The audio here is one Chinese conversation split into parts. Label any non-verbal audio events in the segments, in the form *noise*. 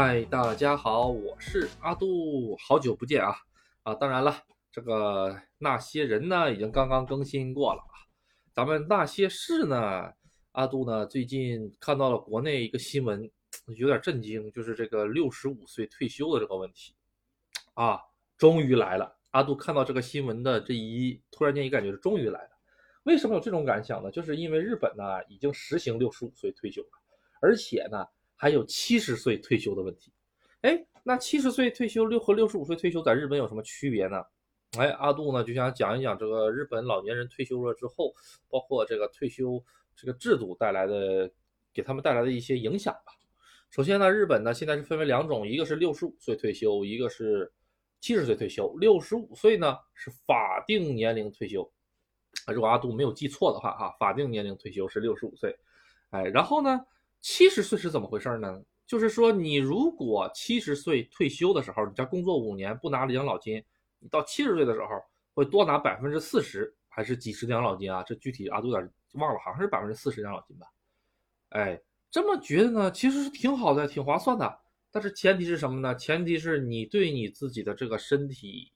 嗨，大家好，我是阿杜，好久不见啊啊！当然了，这个那些人呢，已经刚刚更新过了啊。咱们那些事呢，阿杜呢最近看到了国内一个新闻，*tsk* 有点震惊，就是这个六十五岁退休的这个问题啊，终于来了。阿杜看到这个新闻的这一突然间一感觉是终于来了。为什么有这种感想呢？就是因为日本呢已经实行六十五岁退休了，而且呢。还有七十岁退休的问题，哎，那七十岁退休六和六十五岁退休在日本有什么区别呢？哎，阿杜呢就想讲一讲这个日本老年人退休了之后，包括这个退休这个制度带来的给他们带来的一些影响吧。首先呢，日本呢现在是分为两种，一个是六十五岁退休，一个是七十岁退休。六十五岁呢是法定年龄退休，如果阿杜没有记错的话，哈，法定年龄退休是六十五岁。哎，然后呢？七十岁是怎么回事呢？就是说，你如果七十岁退休的时候，你在工作五年不拿了养老金，你到七十岁的时候会多拿百分之四十还是几十的养老金啊？这具体啊都有点忘了，好像是百分之四十养老金吧？哎，这么觉得呢，其实是挺好的，挺划算的。但是前提是什么呢？前提是你对你自己的这个身体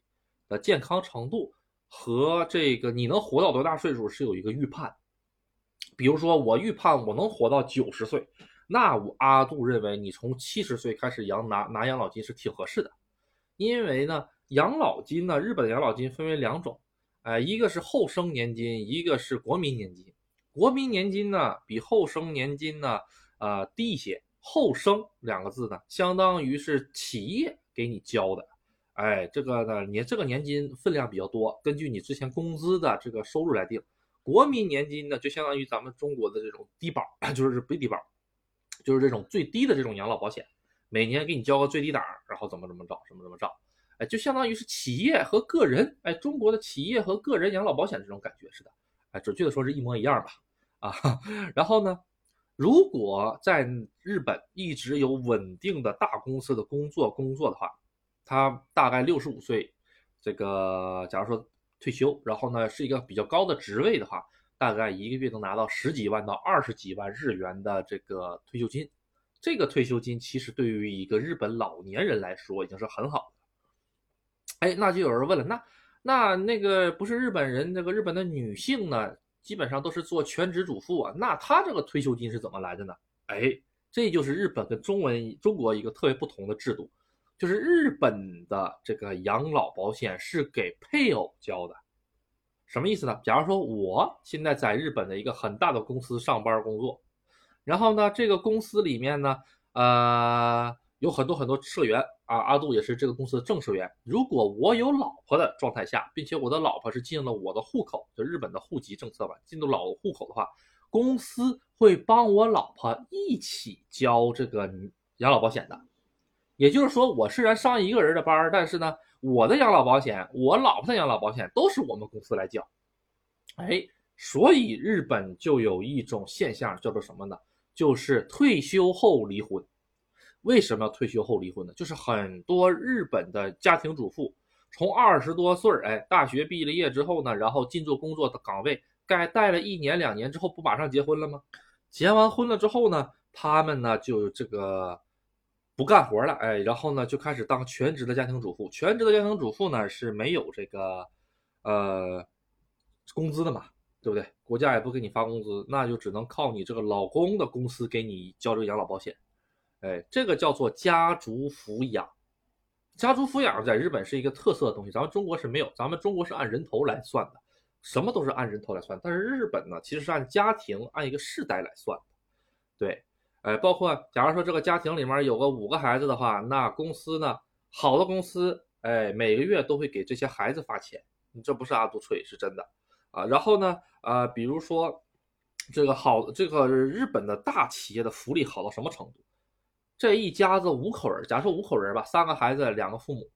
的健康程度和这个你能活到多大岁数是有一个预判。比如说，我预判我能活到九十岁，那我阿杜认为你从七十岁开始养拿拿养老金是挺合适的，因为呢，养老金呢，日本养老金分为两种，哎，一个是后生年金，一个是国民年金。国民年金呢，比后生年金呢，呃，低一些。后生两个字呢，相当于是企业给你交的，哎，这个呢，你这个年金分量比较多，根据你之前工资的这个收入来定。国民年金呢，就相当于咱们中国的这种低保，*clears throat* 就是不低保，就是这种最低的这种养老保险，每年给你交个最低档，然后怎么怎么着，怎么怎么着，哎，就相当于是企业和个人，哎，中国的企业和个人养老保险这种感觉似的，哎，准确的说是一模一样吧，啊，*laughs* 然后呢，如果在日本一直有稳定的大公司的工作工作的话，他大概六十五岁，这个假如说。退休，然后呢是一个比较高的职位的话，大概一个月能拿到十几万到二十几万日元的这个退休金。这个退休金其实对于一个日本老年人来说已经是很好的。哎，那就有人问了，那那那个不是日本人，那个日本的女性呢，基本上都是做全职主妇啊，那她这个退休金是怎么来的呢？哎，这就是日本跟中文中国一个特别不同的制度。就是日本的这个养老保险是给配偶交的，什么意思呢？假如说我现在在日本的一个很大的公司上班工作，然后呢，这个公司里面呢，呃，有很多很多社员啊，阿杜也是这个公司的正社员。如果我有老婆的状态下，并且我的老婆是进了我的户口，就日本的户籍政策吧，进入老户口的话，公司会帮我老婆一起交这个养老保险的。也就是说，我虽然上一个人的班但是呢，我的养老保险，我老婆的养老保险都是我们公司来交。哎，所以日本就有一种现象叫做什么呢？就是退休后离婚。为什么要退休后离婚呢？就是很多日本的家庭主妇从二十多岁儿哎，大学毕了业之后呢，然后进入工作的岗位，该待了一年两年之后，不马上结婚了吗？结完婚了之后呢，他们呢就这个。不干活了，哎，然后呢，就开始当全职的家庭主妇。全职的家庭主妇呢是没有这个，呃，工资的嘛，对不对？国家也不给你发工资，那就只能靠你这个老公的公司给你交这个养老保险。哎，这个叫做家族抚养。家族抚养在日本是一个特色的东西，咱们中国是没有，咱们中国是按人头来算的，什么都是按人头来算。但是日本呢，其实是按家庭、按一个世代来算的，对。哎，包括假如说这个家庭里面有个五个孩子的话，那公司呢，好的公司，哎，每个月都会给这些孩子发钱，你这不是阿杜吹，是真的啊。然后呢，呃，比如说这个好，这个日本的大企业的福利好到什么程度？这一家子五口人，假如说五口人吧，三个孩子，两个父母，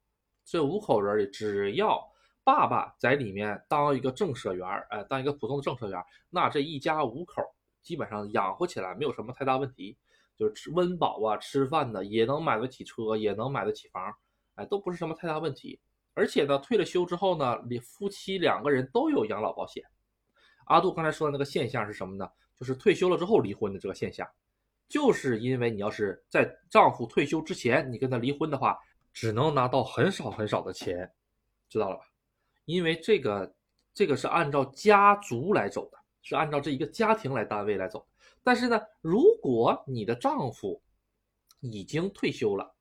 这五口人里，只要爸爸在里面当一个正社员，哎，当一个普通的正社员，那这一家五口。基本上养活起来没有什么太大问题，就是吃温饱啊，吃饭的也能买得起车，也能买得起房，哎，都不是什么太大问题。而且呢，退了休之后呢，你夫妻两个人都有养老保险。阿杜刚才说的那个现象是什么呢？就是退休了之后离婚的这个现象。就是因为你要是在丈夫退休之前你跟他离婚的话，只能拿到很少很少的钱，知道了吧？因为这个这个是按照家族来走的，是按照这一个家庭来单位来走。但是呢，如果你的丈夫已经退休了，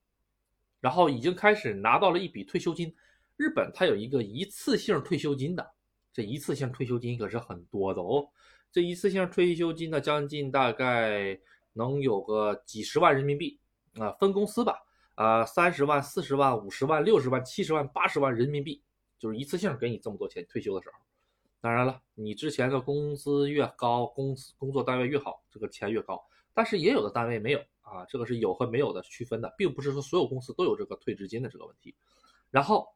然后已经开始拿到了一笔退休金，日本它有一个一次性退休金的，这一次性退休金可是很多的哦。这一次性退休金呢，将近大概能有个几十万人民币啊，分公司吧，啊，三十万、四十万、五十万、六十万、七十万、八十万人民币，就是一次性给你这么多钱。退休的时候，当然了，你之前的工资越高，工资工作单位越好，这个钱越高。但是也有的单位没有啊，这个是有和没有的区分的，并不是说所有公司都有这个退职金的这个问题。然后，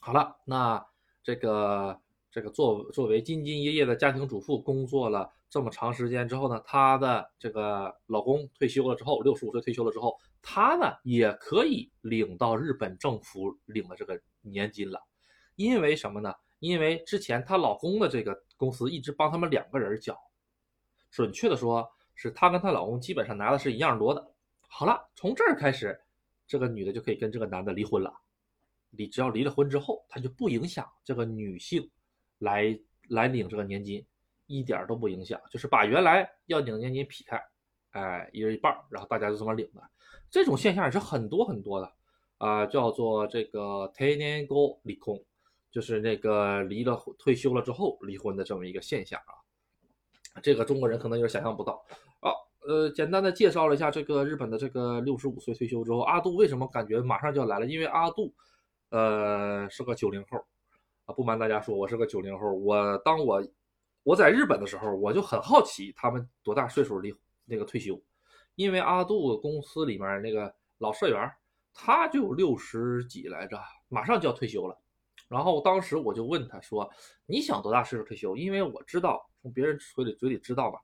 好了，那这个。这个作作为兢兢业业的家庭主妇，工作了这么长时间之后呢，她的这个老公退休了之后，六十五岁退休了之后，她呢也可以领到日本政府领的这个年金了。因为什么呢？因为之前她老公的这个公司一直帮他们两个人缴，准确的说是她跟她老公基本上拿的是一样多的。好了，从这儿开始，这个女的就可以跟这个男的离婚了。离只要离了婚之后，她就不影响这个女性。来来领这个年金，一点都不影响，就是把原来要领的年金劈开，哎，一人一半，然后大家就这么领的。这种现象也是很多很多的啊，叫做这个 “tenengo 离空”，就是那个离了退休了之后离婚的这么一个现象啊。这个中国人可能有点想象不到啊。呃，简单的介绍了一下这个日本的这个六十五岁退休之后，阿杜为什么感觉马上就要来了？因为阿杜，呃，是个九零后。啊，不瞒大家说，我是个九零后。我当我我在日本的时候，我就很好奇他们多大岁数离那个退休，因为阿杜公司里面那个老社员，他就六十几来着，马上就要退休了。然后当时我就问他说：“你想多大岁数退休？”因为我知道从别人嘴里嘴里知道嘛，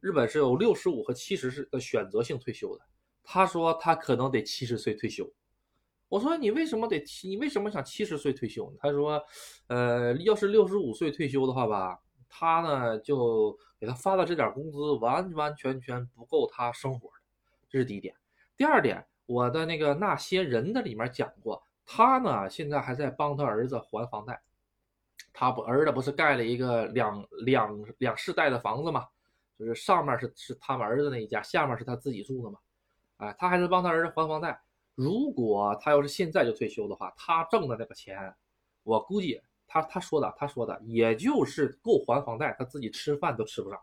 日本是有六十五和七十是的选择性退休的。他说他可能得七十岁退休。我说你为什么得七？你为什么想七十岁退休？他说，呃，要是六十五岁退休的话吧，他呢就给他发的这点工资完完全全不够他生活的，这是第一点。第二点，我的那个那些人的里面讲过，他呢现在还在帮他儿子还房贷，他不儿子不是盖了一个两两两世代的房子嘛，就是上面是是他们儿子那一家，下面是他自己住的嘛，哎，他还在帮他儿子还房贷。如果他要是现在就退休的话，他挣的那个钱，我估计他他说的他说的，也就是够还房贷，他自己吃饭都吃不上，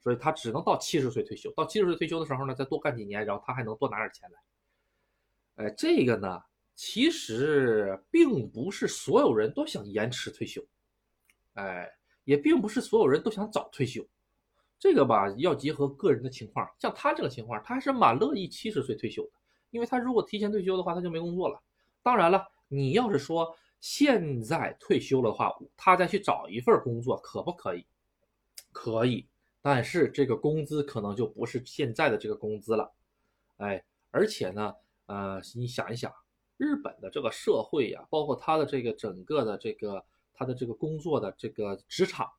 所以他只能到七十岁退休。到七十岁退休的时候呢，再多干几年，然后他还能多拿点钱来。哎，这个呢，其实并不是所有人都想延迟退休，哎，也并不是所有人都想早退休。这个吧，要结合个人的情况。像他这个情况，他还是蛮乐意七十岁退休的。因为他如果提前退休的话，他就没工作了。当然了，你要是说现在退休了的话，他再去找一份工作，可不可以？可以，但是这个工资可能就不是现在的这个工资了。哎，而且呢，呃，你想一想，日本的这个社会呀，包括他的这个整个的这个他的这个工作的这个职场，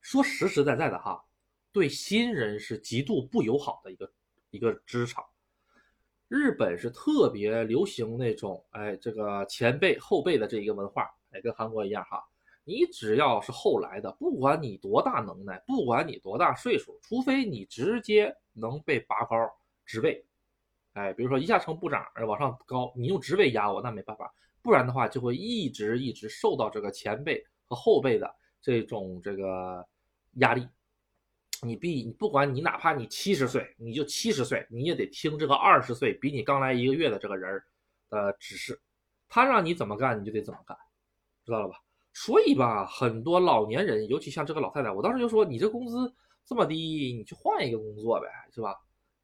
说实实在在的哈，对新人是极度不友好的一个一个职场。日本是特别流行那种，哎，这个前辈后辈的这一个文化，哎，跟韩国一样哈。你只要是后来的，不管你多大能耐，不管你多大岁数，除非你直接能被拔高职位，哎，比如说一下成部长，往上高，你用职位压我，那没办法。不然的话，就会一直一直受到这个前辈和后辈的这种这个压力。你必你不管你哪怕你七十岁，你就七十岁，你也得听这个二十岁比你刚来一个月的这个人儿的指示，他让你怎么干你就得怎么干，知道了吧？所以吧，很多老年人，尤其像这个老太太，我当时就说你这工资这么低，你去换一个工作呗，是吧？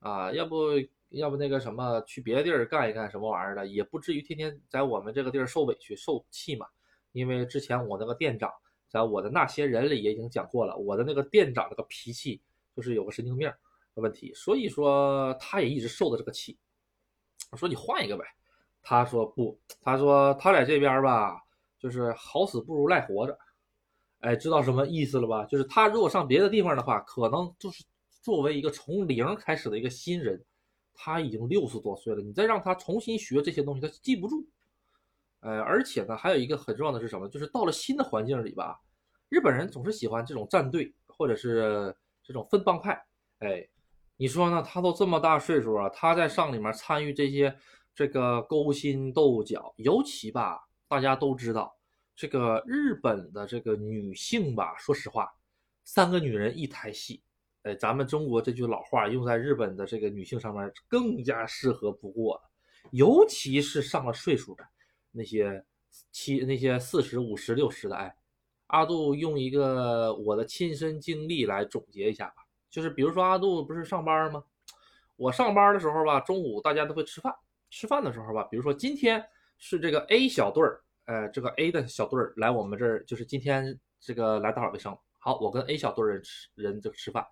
啊，要不要不那个什么去别的地儿干一干什么玩意儿的，也不至于天天在我们这个地儿受委屈受气嘛。因为之前我那个店长。在我的那些人里也已经讲过了，我的那个店长那个脾气就是有个神经病的问题，所以说他也一直受的这个气。我说你换一个呗，他说不，他说他在这边吧，就是好死不如赖活着。哎，知道什么意思了吧？就是他如果上别的地方的话，可能就是作为一个从零开始的一个新人，他已经六十多岁了，你再让他重新学这些东西，他记不住。呃，而且呢，还有一个很重要的是什么？就是到了新的环境里吧，日本人总是喜欢这种战队或者是这种分帮派。哎，你说呢？他都这么大岁数了，他在上里面参与这些这个勾心斗角，尤其吧，大家都知道这个日本的这个女性吧，说实话，三个女人一台戏。哎，咱们中国这句老话用在日本的这个女性上面更加适合不过了，尤其是上了岁数的那些七那些四十五十六十的，哎，阿杜用一个我的亲身经历来总结一下吧，就是比如说阿杜不是上班吗？我上班的时候吧，中午大家都会吃饭，吃饭的时候吧，比如说今天是这个 A 小队儿，呃，这个 A 的小队儿来我们这儿，就是今天这个来打扫卫生，好，我跟 A 小队人吃人就吃饭。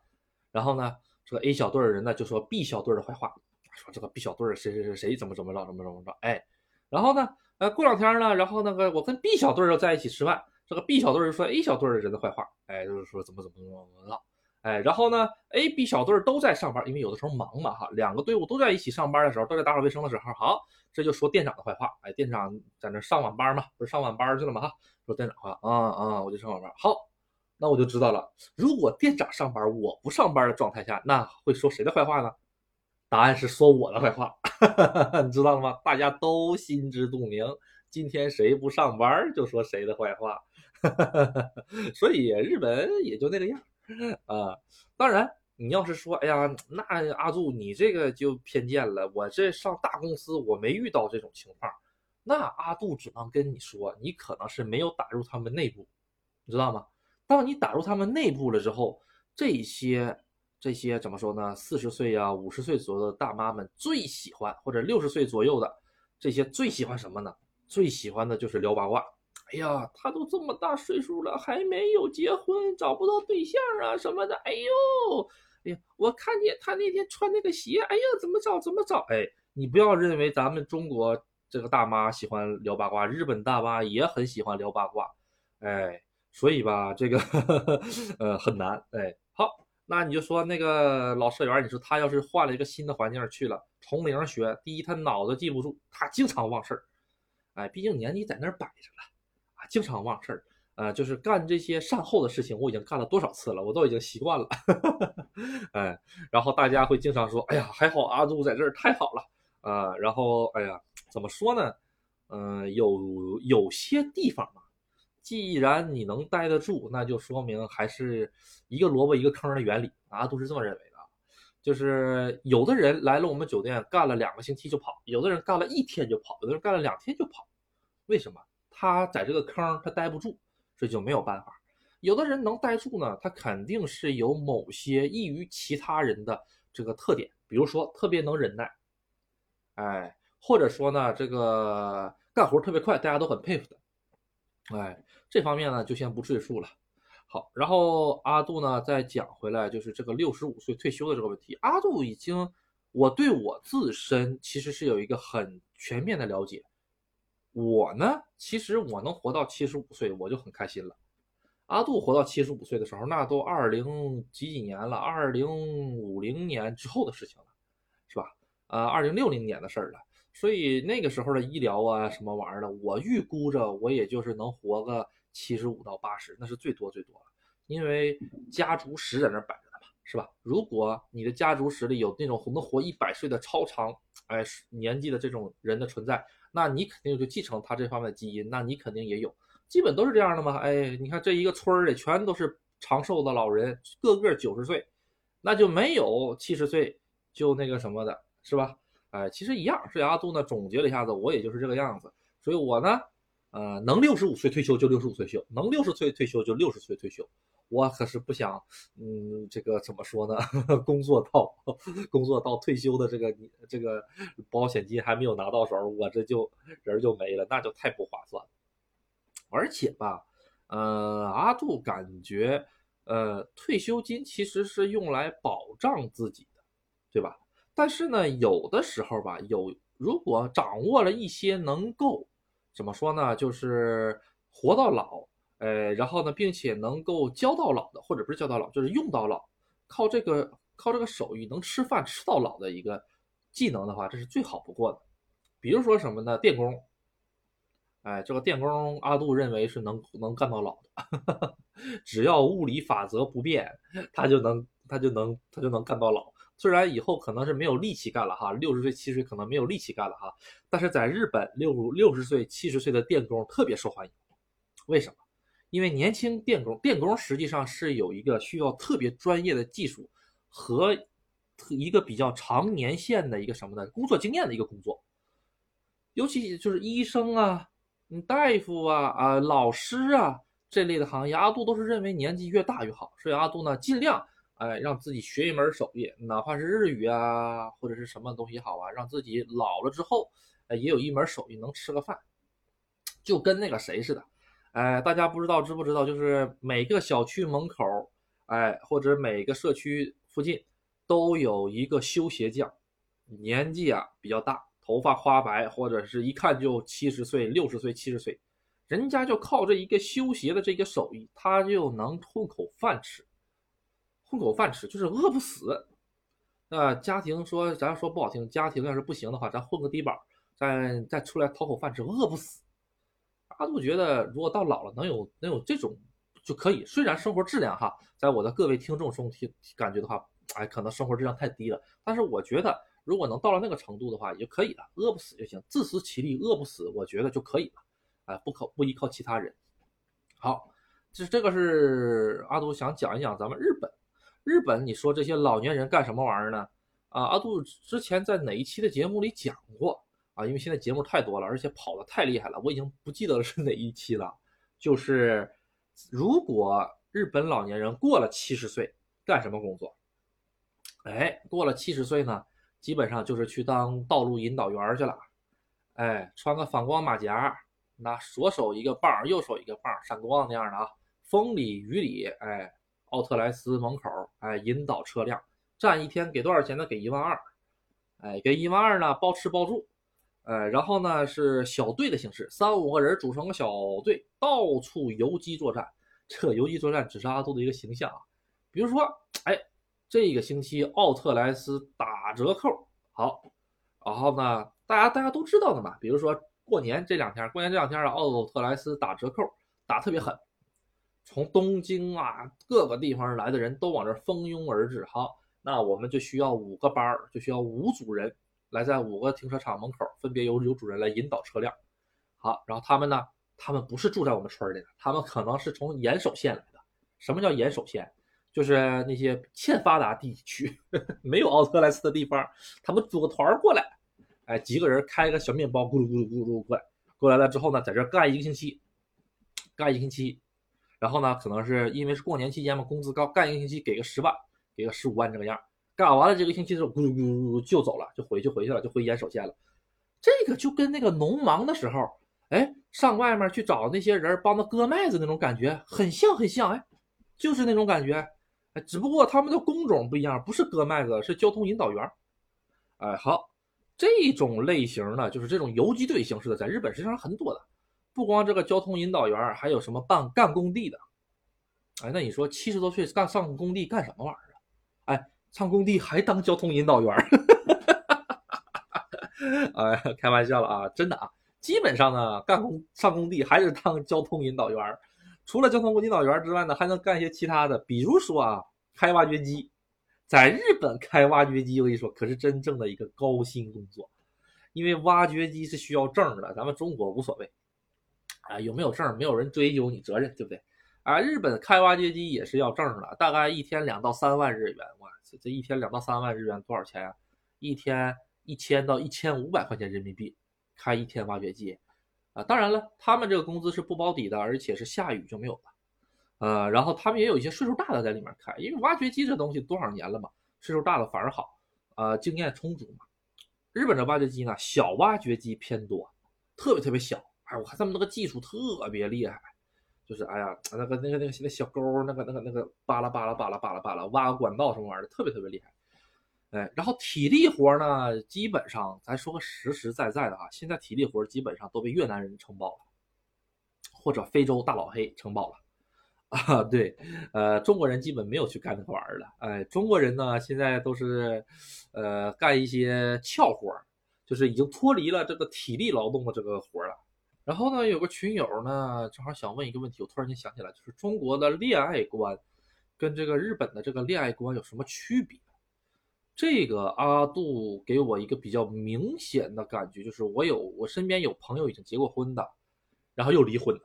然后呢，这个 A 小队的人呢就说 B 小队的坏话，说这个 B 小队谁谁谁谁怎么怎么着怎么怎么着，哎，然后呢，呃，过两天呢，然后那个我跟 B 小队又在一起吃饭，这个 B 小队就说 A 小队的人的坏话，哎，就是说怎么怎么怎么怎么着，哎，然后呢，A、B 小队都在上班，因为有的时候忙嘛哈，两个队伍都在一起上班的时候，都在打扫卫生的时候，好，这就说店长的坏话，哎，店长在那上晚班嘛，不是上晚班去了嘛哈，说店长话，啊啊，我就上晚班，好。那我就知道了，如果店长上班，我不上班的状态下，那会说谁的坏话呢？答案是说我的坏话，*laughs* 你知道吗？大家都心知肚明，今天谁不上班就说谁的坏话，*laughs* 所以日本也就那个样啊。当然，你要是说，哎呀，那阿杜你这个就偏见了，我这上大公司我没遇到这种情况，那阿杜只能跟你说，你可能是没有打入他们内部，你知道吗？当你打入他们内部了之后，这些这些怎么说呢？四十岁呀、五十岁左右的大妈们最喜欢，或者六十岁左右的这些最喜欢什么呢？最喜欢的就是聊八卦。哎呀，他都这么大岁数了，还没有结婚，找不到对象啊什么的。哎呦，哎呀，我看见他那天穿那个鞋，哎呀，怎么找怎么找？哎，你不要认为咱们中国这个大妈喜欢聊八卦，日本大妈也很喜欢聊八卦。哎。所以吧，这个呃很难哎。好，那你就说那个老社员，你说他要是换了一个新的环境去了，从零学，第一他脑子记不住，他经常忘事儿，哎，毕竟年纪在那儿摆着了啊，经常忘事儿，呃，就是干这些善后的事情，我已经干了多少次了，我都已经习惯了，*laughs* 哎，然后大家会经常说，哎呀，还好阿杜在这儿太好了啊，然后哎呀，怎么说呢？嗯，有有些地方嘛。既然你能待得住，那就说明还是一个萝卜一个坑的原理啊，都是这么认为的。就是有的人来了我们酒店干了两个星期就跑，有的人干了一天就跑，有的人干了两天就跑。为什么？他在这个坑他待不住，这就没有办法。有的人能待住呢，他肯定是有某些异于其他人的这个特点，比如说特别能忍耐，哎，或者说呢这个干活特别快，大家都很佩服的。哎，这方面呢就先不赘述了。好，然后阿杜呢再讲回来，就是这个六十五岁退休的这个问题。阿杜已经，我对我自身其实是有一个很全面的了解。我呢，其实我能活到七十五岁，我就很开心了。阿杜活到七十五岁的时候，那都二零几几年了，二零五零年之后的事情了，是吧？呃，二零六零年的事儿了。所以那个时候的医疗啊，什么玩意儿的，我预估着我也就是能活个七十五到八十，那是最多最多了。因为家族史在那摆着呢嘛，是吧？如果你的家族史里有那种能活一百岁的超长哎年纪的这种人的存在，那你肯定就继承他这方面的基因，那你肯定也有，基本都是这样的嘛。哎，你看这一个村里全都是长寿的老人，个个九十岁，那就没有七十岁就那个什么的，是吧？哎，其实一样，所以阿杜呢总结了一下子，我也就是这个样子。所以我呢，呃，能六十五岁退休就六十五岁休，能六十岁退休就六十岁退休。我可是不想，嗯，这个怎么说呢？*laughs* 工作到工作到退休的这个这个保险金还没有拿到手，我这就人就没了，那就太不划算。而且吧，呃，阿杜感觉，呃，退休金其实是用来保障自己的，对吧？但是呢，有的时候吧，有如果掌握了一些能够怎么说呢，就是活到老，呃，然后呢，并且能够教到老的，或者不是教到老，就是用到老，靠这个靠这个手艺能吃饭吃到老的一个技能的话，这是最好不过的。比如说什么呢？电工，哎，这个电工阿杜认为是能能干到老的，*laughs* 只要物理法则不变，他就能他就能他就能干到老。虽然以后可能是没有力气干了哈，六十岁七十岁可能没有力气干了哈，但是在日本六六十岁七十岁的电工特别受欢迎。为什么？因为年轻电工，电工实际上是有一个需要特别专业的技术和一个比较长年限的一个什么呢？工作经验的一个工作。尤其就是医生啊、大夫啊、啊老师啊这类的行业，阿杜都是认为年纪越大越好，所以阿杜呢尽量。哎，让自己学一门手艺，哪怕是日语啊，或者是什么东西好啊，让自己老了之后，哎，也有一门手艺能吃个饭，就跟那个谁似的，哎，大家不知道知不知道？就是每个小区门口，哎，或者每个社区附近，都有一个修鞋匠，年纪啊比较大，头发花白，或者是一看就七十岁、六十岁、七十岁，人家就靠这一个修鞋的这个手艺，他就能混口饭吃。混口饭吃就是饿不死，那家庭说咱说不好听，家庭要是不行的话，咱混个低保，再再出来讨口饭吃，饿不死。阿杜觉得，如果到老了能有能有这种就可以。虽然生活质量哈，在我的各位听众中听感觉的话，哎，可能生活质量太低了。但是我觉得，如果能到了那个程度的话，也就可以了，饿不死就行，自食其力，饿不死，我觉得就可以了。哎，不靠不依靠其他人。好，这这个是阿杜想讲一讲咱们日本。日本，你说这些老年人干什么玩意儿呢？啊，阿杜之前在哪一期的节目里讲过啊？因为现在节目太多了，而且跑的太厉害了，我已经不记得是哪一期了。就是如果日本老年人过了七十岁，干什么工作？哎，过了七十岁呢，基本上就是去当道路引导员去了。哎，穿个反光马甲，那左手一个棒，右手一个棒，闪光那样的啊，风里雨里，哎。奥特莱斯门口，哎，引导车辆站一天给多少钱呢？给一万二，哎，给一万二呢，包吃包住，哎，然后呢是小队的形式，三五个人组成个小队，到处游击作战。这游击作战只是阿杜的一个形象啊。比如说，哎，这个星期奥特莱斯打折扣，好，然后呢，大家大家都知道的嘛。比如说过年这两天，过年这两天啊，奥特莱斯打折扣，打特别狠。从东京啊各个地方来的人都往这蜂拥而至。好，那我们就需要五个班儿，就需要五组人来在五个停车场门口，分别由有主人来引导车辆。好，然后他们呢，他们不是住在我们村里的，他们可能是从岩手县来的。什么叫岩手县？就是那些欠发达地区，呵 *laughs* 呵没有奥特莱斯的地方，他们组个团过来，哎，几个人开个小面包，咕噜咕噜咕噜过来，过来了之后呢，在这干一个星期，干一个星期。然后呢，可能是因为是过年期间嘛，工资高，干一个星期给个十万，给个十五万这个样。干完了这个星期之后，咕咕咕就走了，就回去回去了，就回岩手县了。这个就跟那个农忙的时候，哎，上外面去找那些人帮他割麦子那种感觉很像很像，哎，就是那种感觉。哎，只不过他们的工种不一样，不是割麦子，是交通引导员。哎，好，这种类型的就是这种游击队形式的，在日本实际上很多的。不光这个交通引导员，还有什么办干工地的？哎，那你说七十多岁干上工地干什么玩意儿啊？哎，上工地还当交通引导员？*laughs* 哎，开玩笑了啊，真的啊，基本上呢，干工上工地还是当交通引导员。除了交通引导员之外呢，还能干一些其他的，比如说啊，开挖掘机。在日本开挖掘机，我跟你说，可是真正的一个高薪工作，因为挖掘机是需要证的，咱们中国无所谓。啊，有没有证没有人追究你责任，对不对？啊，日本开挖掘机也是要证的，大概一天两到三万日元。哇，这这一天两到三万日元多少钱啊？一天一千到一千五百块钱人民币，开一天挖掘机。啊，当然了，他们这个工资是不包底的，而且是下雨就没有了。呃，然后他们也有一些岁数大的在里面开，因为挖掘机这东西多少年了嘛，岁数大的反而好，呃，经验充足嘛。日本的挖掘机呢，小挖掘机偏多，特别特别小。我看他们那个技术特别厉害，就是哎呀，那个那个那个那小沟，那个那个那个巴拉巴拉巴拉巴拉巴拉挖个管道什么玩意儿的，特别特别厉害。哎，然后体力活呢，基本上咱说个实实在在的啊，现在体力活基本上都被越南人承包了，或者非洲大老黑承包了。啊，对，呃，中国人基本没有去干那个玩意儿了。哎，中国人呢，现在都是，呃，干一些俏活儿，就是已经脱离了这个体力劳动的这个活儿了。然后呢，有个群友呢，正好想问一个问题，我突然间想起来，就是中国的恋爱观跟这个日本的这个恋爱观有什么区别？这个阿杜给我一个比较明显的感觉，就是我有我身边有朋友已经结过婚的，然后又离婚的。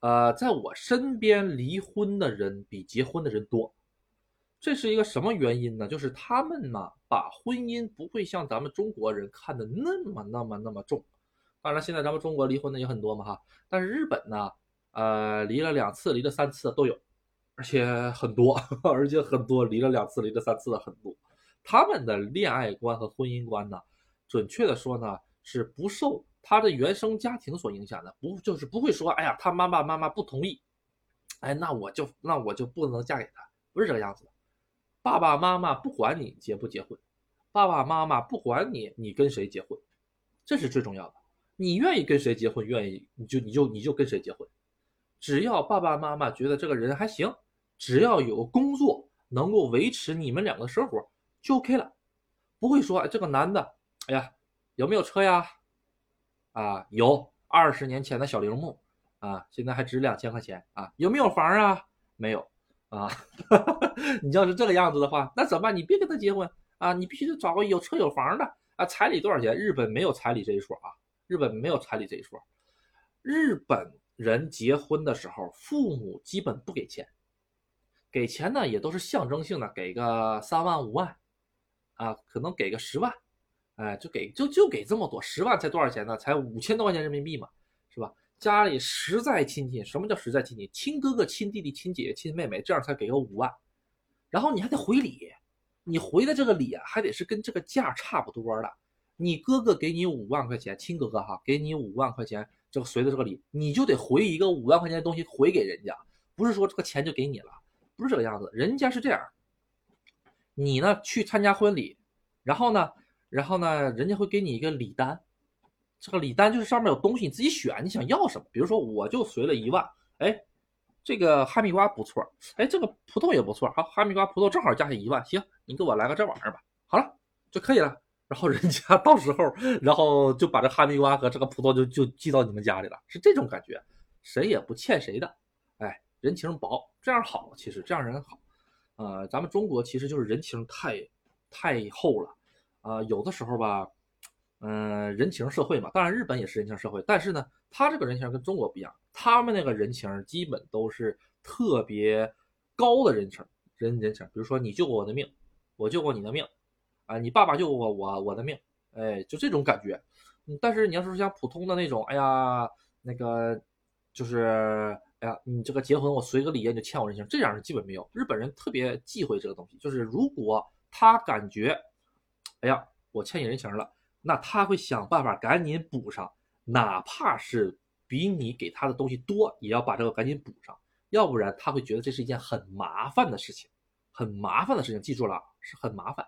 呃，在我身边离婚的人比结婚的人多，这是一个什么原因呢？就是他们呢，把婚姻不会像咱们中国人看的那么那么那么重。当然，现在咱们中国离婚的也很多嘛哈，但是日本呢，呃，离了两次、离了三次都有，而且很多，*laughs* 而且很多离了两次、离了三次的很多。他们的恋爱观和婚姻观呢，准确的说呢，是不受。他的原生家庭所影响的，不就是不会说，哎呀，他妈妈妈妈不同意，哎，那我就那我就不能嫁给他，不是这个样子的。爸爸妈妈不管你结不结婚，爸爸妈妈不管你你跟谁结婚，这是最重要的。你愿意跟谁结婚，愿意你就你就你就跟谁结婚，只要爸爸妈妈觉得这个人还行，只要有工作能够维持你们两个生活就 OK 了，不会说这个男的，哎呀，有没有车呀？啊，有二十年前的小铃木，啊，现在还值两千块钱啊？有没有房啊？没有啊。*laughs* 你要是这个样子的话，那怎么办？你别跟他结婚啊！你必须得找个有车有房的啊！彩礼多少钱？日本没有彩礼这一说啊！日本没有彩礼这一说。日本人结婚的时候，父母基本不给钱，给钱呢也都是象征性的，给个三万五万，啊，可能给个十万。哎，就给就就给这么多，十万才多少钱呢？才五千多块钱人民币嘛，是吧？家里实在亲戚，什么叫实在亲戚？亲哥哥、亲弟弟、亲姐姐、亲妹妹，这样才给个五万。然后你还得回礼，你回的这个礼啊，还得是跟这个价差不多的。你哥哥给你五万块钱，亲哥哥哈，给你五万块钱，这个随的这个礼，你就得回一个五万块钱的东西回给人家，不是说这个钱就给你了，不是这个样子。人家是这样，你呢去参加婚礼，然后呢？然后呢，人家会给你一个礼单，这个礼单就是上面有东西，你自己选，你想要什么？比如说，我就随了一万，哎，这个哈密瓜不错，哎，这个葡萄也不错，好，哈密瓜、葡萄正好加起一万，行，你给我来个这玩意儿吧，好了就可以了。然后人家 *laughs* 到时候，然后就把这哈密瓜和这个葡萄就就寄到你们家里了，是这种感觉，谁也不欠谁的，哎，人情薄，这样好，其实这样人好，呃，咱们中国其实就是人情太太厚了。啊，有的时候吧，嗯，人情社会嘛，当然日本也是人情社会，但是呢，他这个人情跟中国不一样，他们那个人情基本都是特别高的人情，人人情，比如说你救过我的命，我救过你的命，啊，你爸爸救过我我的命，哎，就这种感觉。但是你要是像普通的那种，哎呀，那个就是，哎呀，你这个结婚我随个礼你就欠我人情，这样是基本没有。日本人特别忌讳这个东西，就是如果他感觉。哎呀，我欠你人情了，那他会想办法赶紧补上，哪怕是比你给他的东西多，也要把这个赶紧补上，要不然他会觉得这是一件很麻烦的事情，很麻烦的事情。记住了，是很麻烦。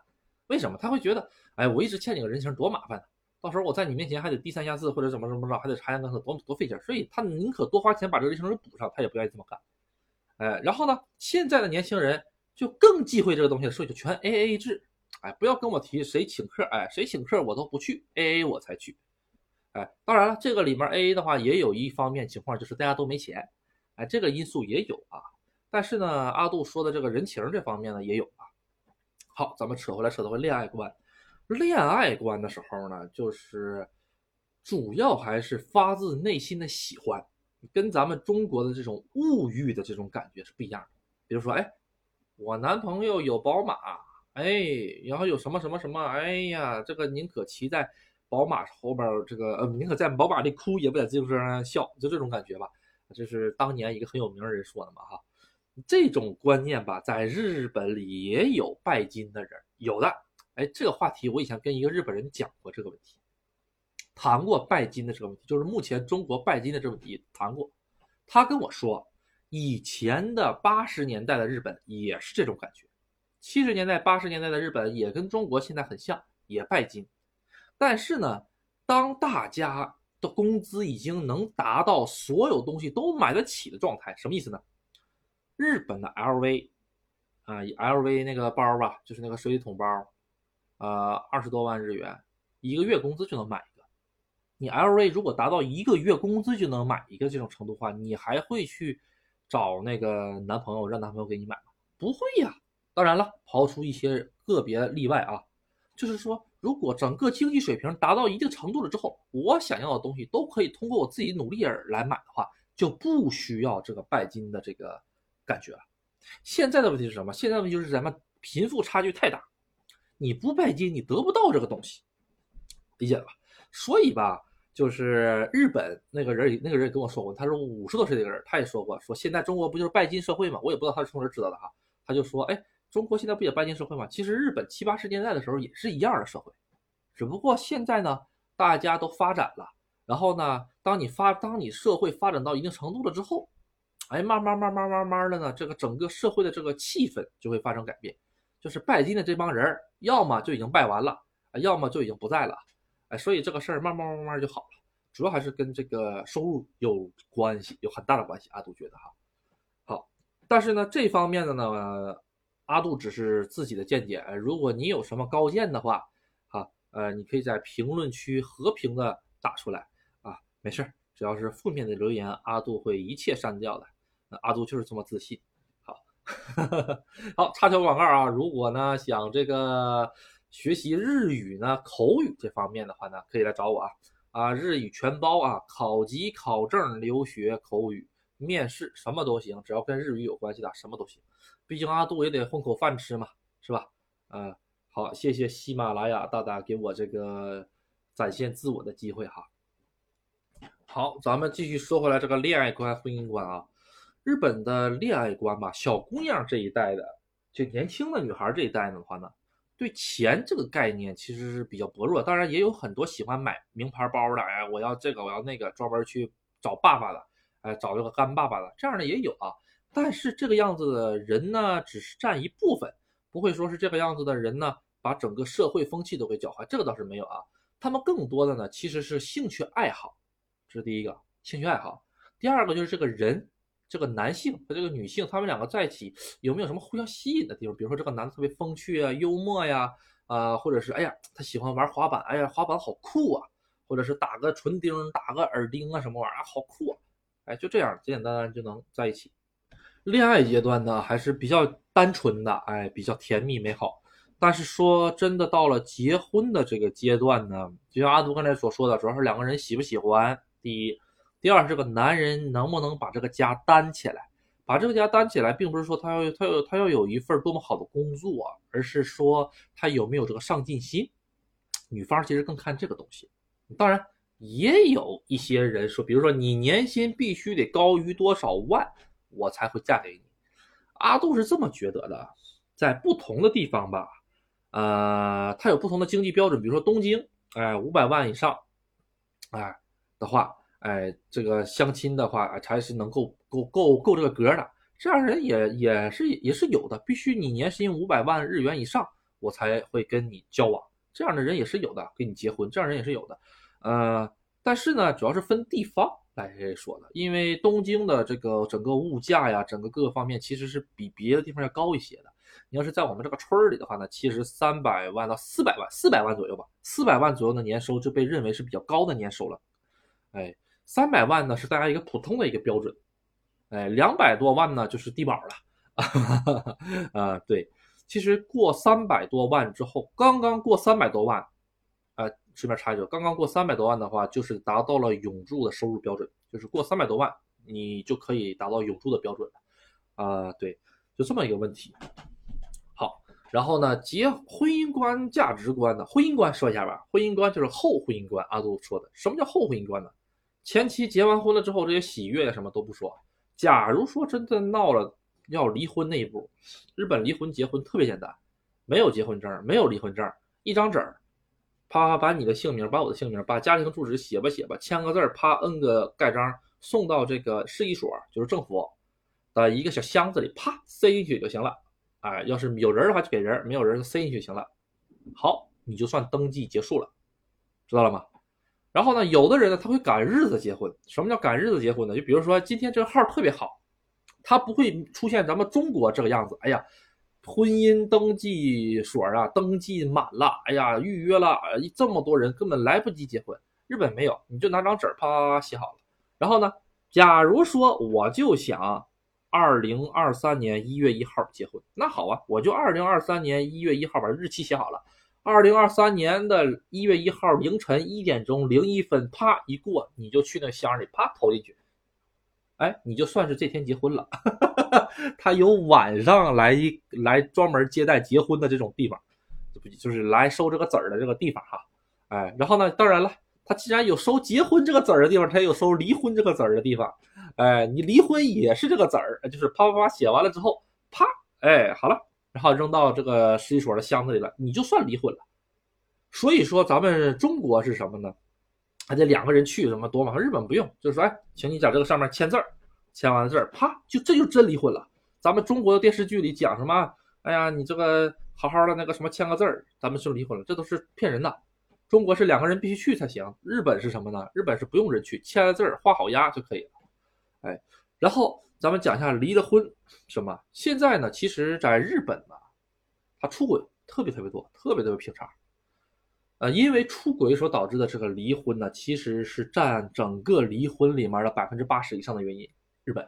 为什么？他会觉得，哎，我一直欠你个人情，多麻烦呢？到时候我在你面前还得低三下四，或者怎么怎么着，还得察言观色，多多费劲。所以他宁可多花钱把这个人情给补上，他也不愿意这么干。哎，然后呢，现在的年轻人就更忌讳这个东西，所以就全 A A 制。哎，不要跟我提谁请客，哎，谁请客我都不去，A A 我才去。哎，当然了，这个里面 A A 的话，也有一方面情况就是大家都没钱，哎，这个因素也有啊。但是呢，阿杜说的这个人情这方面呢，也有啊。好，咱们扯回来，扯到恋爱观。恋爱观的时候呢，就是主要还是发自内心的喜欢，跟咱们中国的这种物欲的这种感觉是不一样的。比如说，哎，我男朋友有宝马。哎，然后有什么什么什么？哎呀，这个宁可骑在宝马后边，这个呃，宁可在宝马里哭，也不在自行车上笑，就这种感觉吧。这是当年一个很有名的人说的嘛，哈。这种观念吧，在日本里也有拜金的人，有的。哎，这个话题我以前跟一个日本人讲过这个问题，谈过拜金的这个问题，就是目前中国拜金的这个问题谈过。他跟我说，以前的八十年代的日本也是这种感觉。七十年代、八十年代的日本也跟中国现在很像，也拜金。但是呢，当大家的工资已经能达到所有东西都买得起的状态，什么意思呢？日本的 LV 啊，LV 那个包吧，就是那个水桶包，呃，二十多万日元，一个月工资就能买一个。你 LV 如果达到一个月工资就能买一个这种程度的话，你还会去找那个男朋友让男朋友给你买吗？不会呀。当然了，刨出一些个别例外啊，就是说，如果整个经济水平达到一定程度了之后，我想要的东西都可以通过我自己努力而来买的话，就不需要这个拜金的这个感觉了。现在的问题是什么？现在的问题就是咱们贫富差距太大，你不拜金，你得不到这个东西，理解了吧？所以吧，就是日本那个人，那个人也跟我说过，他说五十多岁的一个人，他也说过，说现在中国不就是拜金社会吗？我也不知道他是从哪知道的哈，他就说，哎。中国现在不也拜金社会吗？其实日本七八十年代的时候也是一样的社会，只不过现在呢，大家都发展了。然后呢，当你发，当你社会发展到一定程度了之后，哎，慢慢慢慢慢慢的呢，这个整个社会的这个气氛就会发生改变。就是拜金的这帮人，要么就已经拜完了，要么就已经不在了。哎，所以这个事儿慢慢慢慢就好了。主要还是跟这个收入有关系，有很大的关系。阿杜觉得哈，好，但是呢，这方面的呢。阿杜只是自己的见解，如果你有什么高见的话，啊，呃，你可以在评论区和平的打出来啊，没事儿只要是负面的留言，阿杜会一切删掉的。阿杜就是这么自信。好，*laughs* 好，插条广告啊，如果呢想这个学习日语呢口语这方面的话呢，可以来找我啊，啊，日语全包啊，考级、考证、留学、口语、面试什么都行，只要跟日语有关系的什么都行。毕竟阿杜也得混口饭吃嘛，是吧？嗯，好，谢谢喜马拉雅大大给我这个展现自我的机会哈。好，咱们继续说回来这个恋爱观、婚姻观啊。日本的恋爱观吧，小姑娘这一代的，就年轻的女孩这一代的话呢，对钱这个概念其实是比较薄弱。当然，也有很多喜欢买名牌包的，哎，我要这个，我要那个，专门去找爸爸的，哎，找这个干爸爸的，这样的也有啊。但是这个样子的人呢，只是占一部分，不会说是这个样子的人呢，把整个社会风气都给搅坏。这个倒是没有啊。他们更多的呢，其实是兴趣爱好，这是第一个兴趣爱好。第二个就是这个人，这个男性和这个女性，他们两个在一起有没有什么互相吸引的地方？比如说这个男的特别风趣啊、幽默呀，啊，或者是哎呀，他喜欢玩滑板，哎呀，滑板好酷啊，或者是打个唇钉、打个耳钉啊，什么玩意儿好酷啊，哎，就这样简简单单就能在一起。恋爱阶段呢，还是比较单纯的，哎，比较甜蜜美好。但是说真的，到了结婚的这个阶段呢，就像阿杜刚才所说的，主要是两个人喜不喜欢。第一，第二，这个男人能不能把这个家担起来？把这个家担起来，并不是说他要他要他要有一份多么好的工作，而是说他有没有这个上进心。女方其实更看这个东西。当然，也有一些人说，比如说你年薪必须得高于多少万。我才会嫁给你，阿杜是这么觉得的。在不同的地方吧，呃，他有不同的经济标准。比如说东京，哎，五百万以上，哎的话，哎，这个相亲的话才是能够够够够这个格的。这样人也也是也是有的，必须你年薪五百万日元以上，我才会跟你交往。这样的人也是有的，跟你结婚，这样人也是有的。呃，但是呢，主要是分地方。来说的，因为东京的这个整个物价呀，整个各个方面其实是比别的地方要高一些的。你要是在我们这个村儿里的话呢，其实三百万到四百万，四百万左右吧，四百万左右的年收就被认为是比较高的年收了。哎，三百万呢是大家一个普通的一个标准。哎，两百多万呢就是低保了。*laughs* 啊，对，其实过三百多万之后，刚刚过三百多万。啊顺便插一句，刚刚过三百多万的话，就是达到了永住的收入标准，就是过三百多万，你就可以达到永住的标准了。啊，对，就这么一个问题。好，然后呢，结婚姻观、价值观呢？婚姻观说一下吧。婚姻观就是后婚姻观。阿杜说的，什么叫后婚姻观呢？前期结完婚了之后，这些喜悦什么都不说。假如说真的闹了要离婚那一步，日本离婚结婚特别简单，没有结婚证，没有离婚证，一张纸。啪啪把你的姓名，把我的姓名，把家庭住址写吧写吧，签个字，啪摁个盖章，送到这个市一所，就是政府的一个小箱子里，啪塞进去就行了。哎，要是有人的话就给人，没有人就塞进去就行了。好，你就算登记结束了，知道了吗？然后呢，有的人呢他会赶日子结婚。什么叫赶日子结婚呢？就比如说今天这个号特别好，它不会出现咱们中国这个样子。哎呀，婚姻登记所啊，登记满了，哎呀，预约了，这么多人根本来不及结婚。日本没有，你就拿张纸啪写好了。然后呢，假如说我就想二零二三年一月一号结婚，那好啊，我就二零二三年一月一号把日期写好了。二零二三年的一月一号凌晨一点钟零一分，啪一过，你就去那箱里啪投进去，哎，你就算是这天结婚了。*laughs* 他有晚上来来专门接待结婚的这种地方，不就是来收这个子儿的这个地方哈？哎，然后呢，当然了，他既然有收结婚这个子儿的地方，他也有收离婚这个子儿的地方。哎，你离婚也是这个子儿，就是啪啪啪写完了之后，啪，哎，好了。然后扔到这个市一所的箱子里了，你就算离婚了。所以说咱们中国是什么呢？还得两个人去什么多嘛？日本不用，就是说，哎，请你在这个上面签字儿，签完字儿，啪，就这就真离婚了。咱们中国的电视剧里讲什么？哎呀，你这个好好的那个什么签个字儿，咱们就离婚了，这都是骗人的。中国是两个人必须去才行，日本是什么呢？日本是不用人去，签了字儿，画好押就可以了。哎，然后。咱们讲一下离了婚什么？现在呢，其实在日本呢，他出轨特别特别多，特别特别平常。呃，因为出轨所导致的这个离婚呢，其实是占整个离婚里面的百分之八十以上的原因。日本，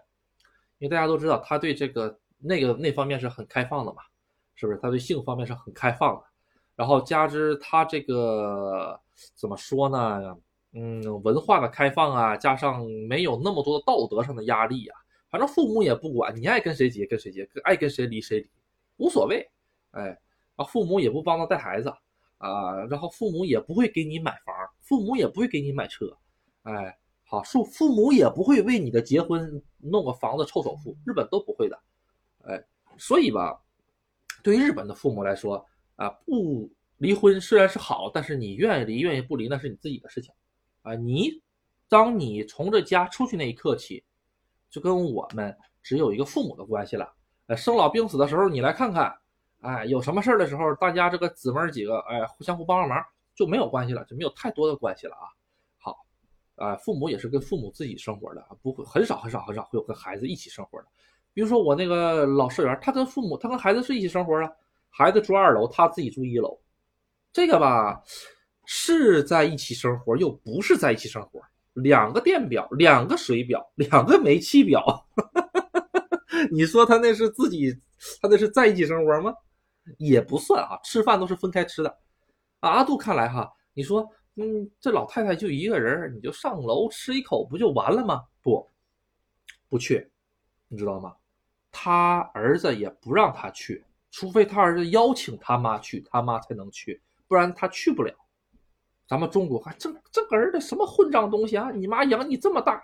因为大家都知道，他对这个那个那方面是很开放的嘛，是不是？他对性方面是很开放的，然后加之他这个怎么说呢？嗯，文化的开放啊，加上没有那么多的道德上的压力啊。反正父母也不管你爱跟谁结跟谁结，爱跟谁离谁离，无所谓。哎，啊，父母也不帮他带孩子啊，然后父母也不会给你买房，父母也不会给你买车。哎，好，父父母也不会为你的结婚弄个房子凑首付，日本都不会的。哎，所以吧，对于日本的父母来说啊，不离婚虽然是好，但是你愿意离愿意不离那是你自己的事情啊。你当你从这家出去那一刻起。就跟我们只有一个父母的关系了，呃，生老病死的时候你来看看，哎，有什么事儿的时候，大家这个姊妹几个，哎，互相互帮帮忙就没有关系了，就没有太多的关系了啊。好，啊，父母也是跟父母自己生活的，不会很少很少很少会有跟孩子一起生活的。比如说我那个老社员，他跟父母，他跟孩子是一起生活啊，孩子住二楼，他自己住一楼，这个吧是在一起生活，又不是在一起生活。两个电表，两个水表，两个煤气表，*laughs* 你说他那是自己，他那是在一起生活吗？也不算啊，吃饭都是分开吃的。阿杜看来哈，你说，嗯，这老太太就一个人，你就上楼吃一口不就完了吗？不，不去，你知道吗？他儿子也不让他去，除非他儿子邀请他妈去，他妈才能去，不然他去不了。咱们中国还这这个儿的什么混账东西啊！你妈养你这么大，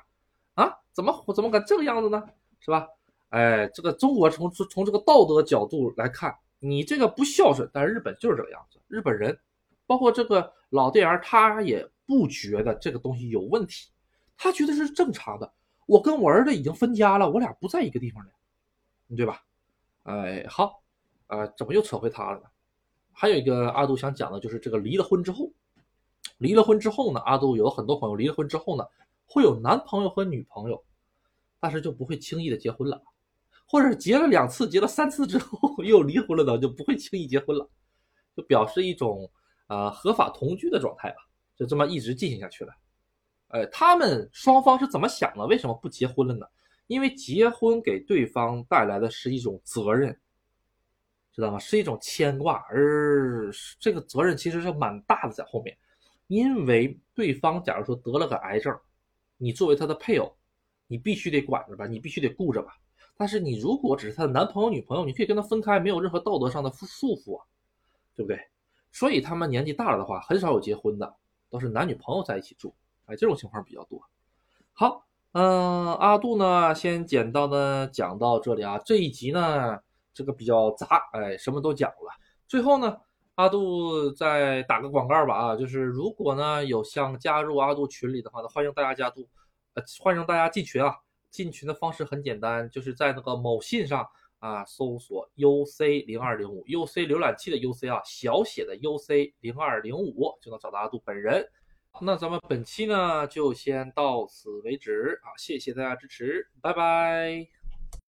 啊，怎么怎么敢这个样子呢？是吧？哎，这个中国从从这个道德角度来看，你这个不孝顺。但是日本就是这个样子，日本人，包括这个老店员，他也不觉得这个东西有问题，他觉得是正常的。我跟我儿子已经分家了，我俩不在一个地方了，对吧？哎，好，呃，怎么又扯回他了呢？还有一个阿杜想讲的就是这个离了婚之后。离了婚之后呢，阿杜有很多朋友离了婚之后呢，会有男朋友和女朋友，但是就不会轻易的结婚了，或者结了两次、结了三次之后又离婚了的，就不会轻易结婚了，就表示一种啊合法同居的状态吧，就这么一直进行下去了。呃，他们双方是怎么想的？为什么不结婚了呢？因为结婚给对方带来的是一种责任，知道吗？是一种牵挂，而这个责任其实是蛮大的，在后面。因为对方假如说得了个癌症，你作为他的配偶，你必须得管着吧，你必须得顾着吧。但是你如果只是他的男朋友、女朋友，你可以跟他分开，没有任何道德上的束缚啊，对不对？所以他们年纪大了的话，很少有结婚的，都是男女朋友在一起住，哎，这种情况比较多。好，嗯，阿杜呢，先简单的讲到这里啊。这一集呢，这个比较杂，哎，什么都讲了。最后呢。阿杜再打个广告吧啊，就是如果呢有想加入阿杜群里的话呢，欢迎大家加杜，呃，欢迎大家进群啊。进群的方式很简单，就是在那个某信上啊搜索 UC 零二零五 UC 浏览器的 UC 啊，小写的 UC 零二零五就能找到阿杜本人。那咱们本期呢就先到此为止啊，谢谢大家支持，拜拜。